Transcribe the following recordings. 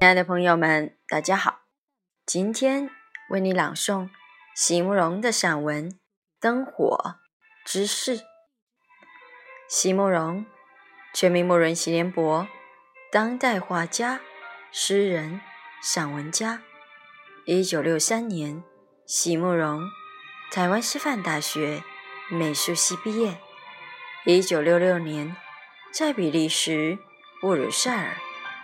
亲爱的朋友们，大家好！今天为你朗诵席慕容的散文《灯火之事》。席慕容，全名慕容席联博，当代画家、诗人、散文家。一九六三年，席慕容台湾师范大学美术系毕业。一九六六年，在比利时布鲁塞尔。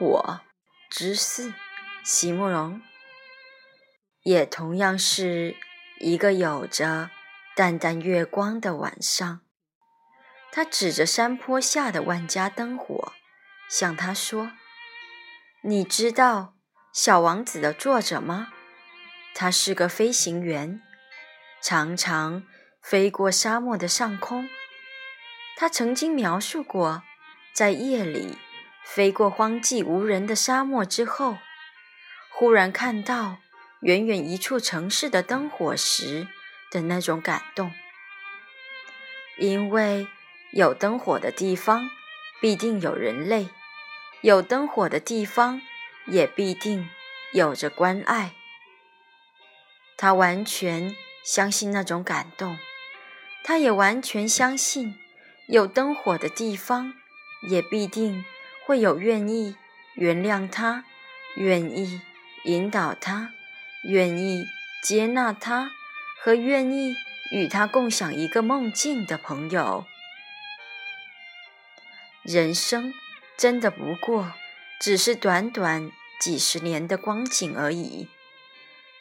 我之四，席慕容，也同样是一个有着淡淡月光的晚上。他指着山坡下的万家灯火，向他说：“你知道《小王子》的作者吗？他是个飞行员，常常飞过沙漠的上空。他曾经描述过，在夜里。”飞过荒寂无人的沙漠之后，忽然看到远远一处城市的灯火时的那种感动。因为有灯火的地方，必定有人类；有灯火的地方，也必定有着关爱。他完全相信那种感动，他也完全相信有灯火的地方，也必定。会有愿意原谅他、愿意引导他、愿意接纳他和愿意与他共享一个梦境的朋友。人生真的不过只是短短几十年的光景而已，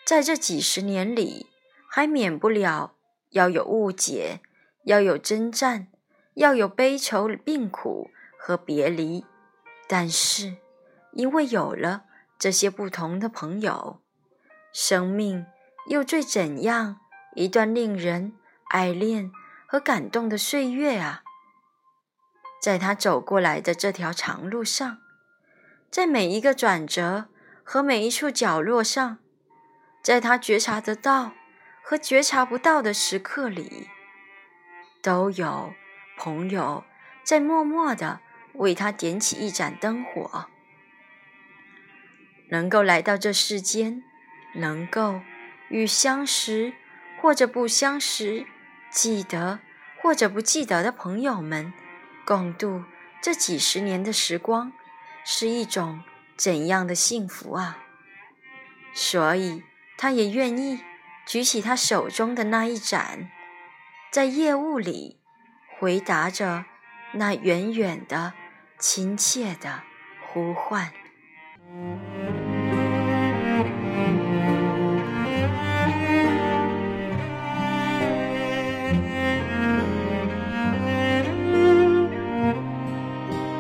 在这几十年里，还免不了要有误解，要有征战，要有悲愁、病苦和别离。但是，因为有了这些不同的朋友，生命又最怎样一段令人爱恋和感动的岁月啊！在他走过来的这条长路上，在每一个转折和每一处角落上，在他觉察得到和觉察不到的时刻里，都有朋友在默默的。为他点起一盏灯火，能够来到这世间，能够与相识或者不相识、记得或者不记得的朋友们共度这几十年的时光，是一种怎样的幸福啊！所以，他也愿意举起他手中的那一盏，在夜雾里回答着那远远的。亲切的呼唤。